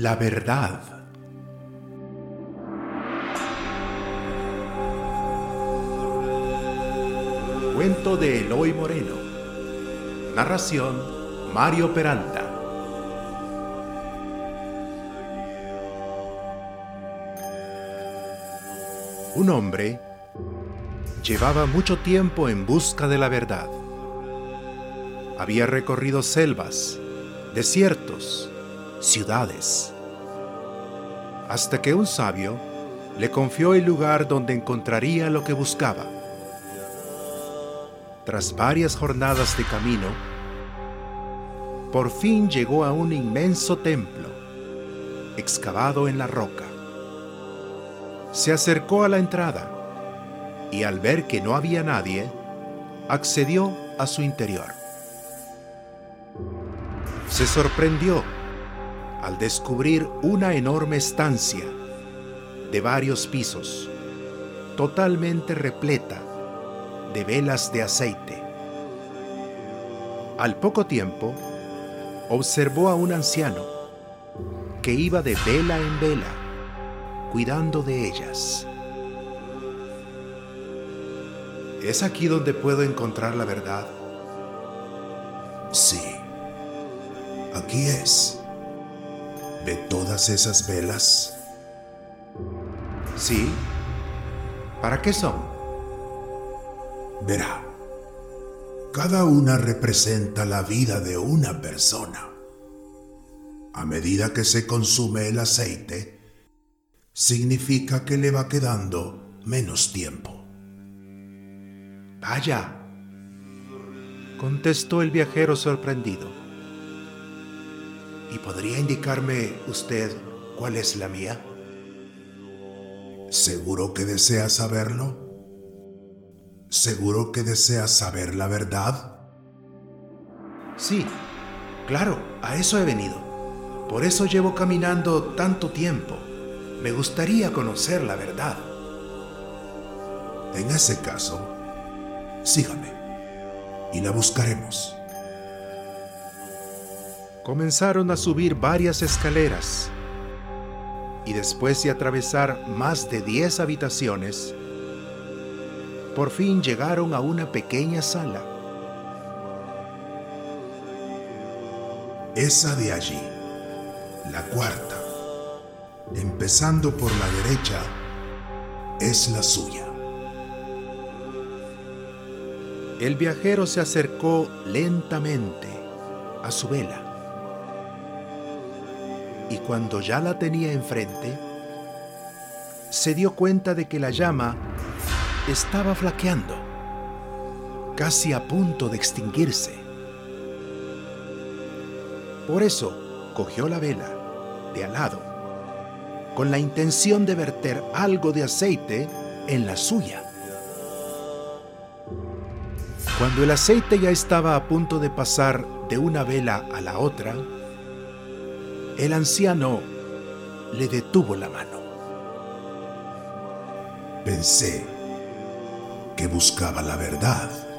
La verdad. Cuento de Eloy Moreno. Narración Mario Peralta. Un hombre llevaba mucho tiempo en busca de la verdad. Había recorrido selvas, desiertos, ciudades, hasta que un sabio le confió el lugar donde encontraría lo que buscaba. Tras varias jornadas de camino, por fin llegó a un inmenso templo, excavado en la roca. Se acercó a la entrada y al ver que no había nadie, accedió a su interior. Se sorprendió al descubrir una enorme estancia de varios pisos, totalmente repleta de velas de aceite. Al poco tiempo, observó a un anciano que iba de vela en vela, cuidando de ellas. ¿Es aquí donde puedo encontrar la verdad? Sí, aquí es. ¿Ve todas esas velas? Sí. ¿Para qué son? Verá, cada una representa la vida de una persona. A medida que se consume el aceite, significa que le va quedando menos tiempo. Vaya, contestó el viajero sorprendido. ¿Y podría indicarme usted cuál es la mía? ¿Seguro que desea saberlo? ¿Seguro que desea saber la verdad? Sí, claro, a eso he venido. Por eso llevo caminando tanto tiempo. Me gustaría conocer la verdad. En ese caso, sígame y la buscaremos. Comenzaron a subir varias escaleras y después de atravesar más de 10 habitaciones, por fin llegaron a una pequeña sala. Esa de allí, la cuarta, empezando por la derecha, es la suya. El viajero se acercó lentamente a su vela y cuando ya la tenía enfrente, se dio cuenta de que la llama estaba flaqueando, casi a punto de extinguirse. Por eso cogió la vela de al lado, con la intención de verter algo de aceite en la suya. Cuando el aceite ya estaba a punto de pasar de una vela a la otra, el anciano le detuvo la mano. Pensé que buscaba la verdad.